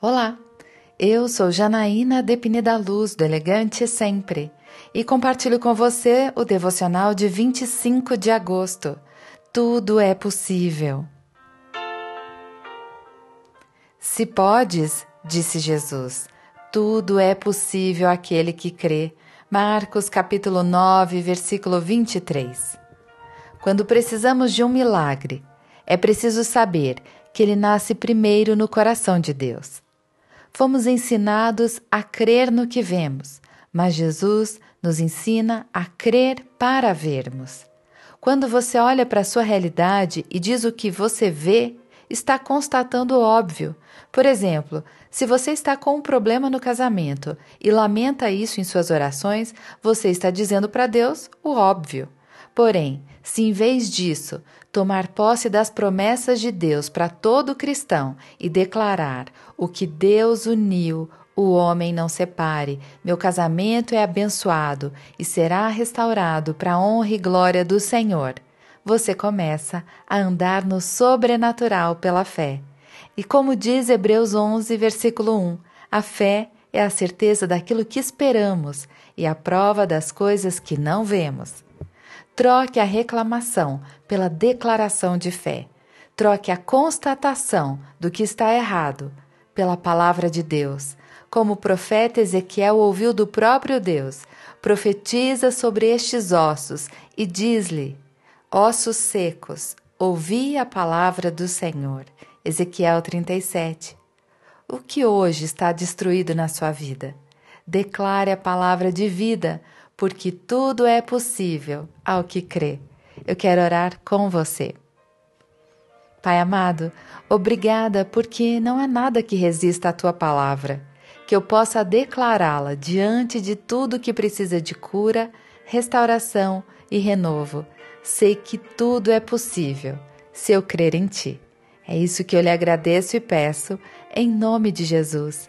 Olá, eu sou Janaína Depine da Luz, do Elegante Sempre, e compartilho com você o devocional de 25 de agosto. Tudo é possível. Se podes, disse Jesus, tudo é possível àquele que crê. Marcos capítulo 9, versículo 23. Quando precisamos de um milagre, é preciso saber que ele nasce primeiro no coração de Deus. Fomos ensinados a crer no que vemos, mas Jesus nos ensina a crer para vermos. Quando você olha para a sua realidade e diz o que você vê, está constatando o óbvio. Por exemplo, se você está com um problema no casamento e lamenta isso em suas orações, você está dizendo para Deus o óbvio. Porém, se em vez disso tomar posse das promessas de Deus para todo cristão e declarar: o que Deus uniu, o homem não separe, meu casamento é abençoado e será restaurado para a honra e glória do Senhor. Você começa a andar no sobrenatural pela fé. E como diz Hebreus 11, versículo 1, a fé é a certeza daquilo que esperamos e a prova das coisas que não vemos. Troque a reclamação pela declaração de fé. Troque a constatação do que está errado pela palavra de Deus. Como o profeta Ezequiel ouviu do próprio Deus, profetiza sobre estes ossos e diz-lhe: Ossos secos, ouvi a palavra do Senhor. Ezequiel 37. O que hoje está destruído na sua vida? Declare a palavra de vida porque tudo é possível ao que crê. Eu quero orar com você. Pai amado, obrigada porque não há nada que resista à tua palavra, que eu possa declará-la diante de tudo que precisa de cura, restauração e renovo. Sei que tudo é possível se eu crer em ti. É isso que eu lhe agradeço e peço, em nome de Jesus.